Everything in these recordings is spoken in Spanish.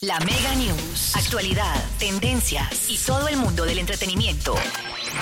La Mega News. Actualidad, tendencias y todo el mundo del entretenimiento.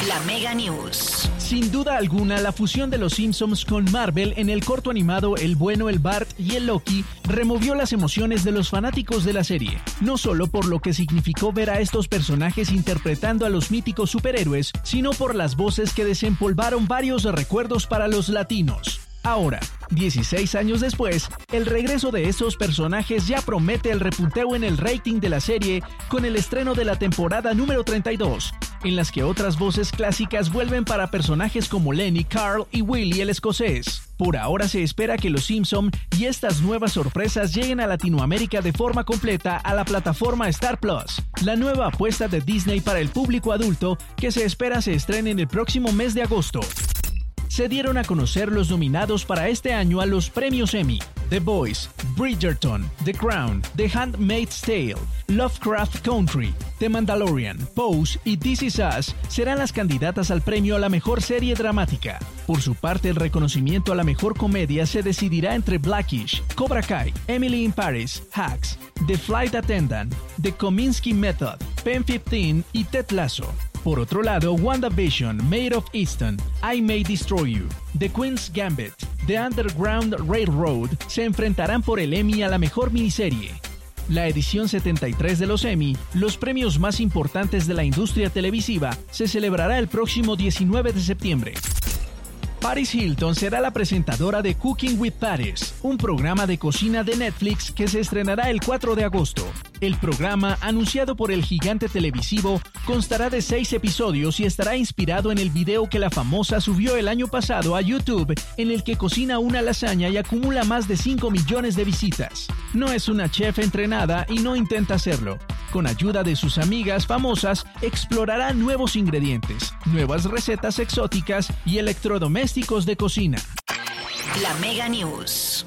La Mega News. Sin duda alguna, la fusión de los Simpsons con Marvel en el corto animado El Bueno, el Bart y el Loki removió las emociones de los fanáticos de la serie. No solo por lo que significó ver a estos personajes interpretando a los míticos superhéroes, sino por las voces que desempolvaron varios recuerdos para los latinos. Ahora, 16 años después, el regreso de esos personajes ya promete el repunteo en el rating de la serie con el estreno de la temporada número 32, en las que otras voces clásicas vuelven para personajes como Lenny, Carl y Willy el escocés. Por ahora se espera que Los Simpson y estas nuevas sorpresas lleguen a Latinoamérica de forma completa a la plataforma Star Plus, la nueva apuesta de Disney para el público adulto que se espera se estrene en el próximo mes de agosto se dieron a conocer los nominados para este año a los premios Emmy. The Boys, Bridgerton, The Crown, The Handmaid's Tale, Lovecraft Country, The Mandalorian, Pose y This Is Us serán las candidatas al premio a la mejor serie dramática. Por su parte, el reconocimiento a la mejor comedia se decidirá entre Blackish, Cobra Kai, Emily in Paris, Hacks, The Flight Attendant, The Kominsky Method, Pen 15 y Ted Lasso. Por otro lado, WandaVision, Made of Easton, I May Destroy You, The Queen's Gambit, The Underground Railroad se enfrentarán por el Emmy a la mejor miniserie. La edición 73 de los Emmy, los premios más importantes de la industria televisiva, se celebrará el próximo 19 de septiembre. Paris Hilton será la presentadora de Cooking with Paris, un programa de cocina de Netflix que se estrenará el 4 de agosto. El programa, anunciado por el gigante televisivo, constará de seis episodios y estará inspirado en el video que la famosa subió el año pasado a YouTube, en el que cocina una lasaña y acumula más de 5 millones de visitas. No es una chef entrenada y no intenta hacerlo. Con ayuda de sus amigas famosas, explorará nuevos ingredientes, nuevas recetas exóticas y electrodomésticos de cocina. La Mega News.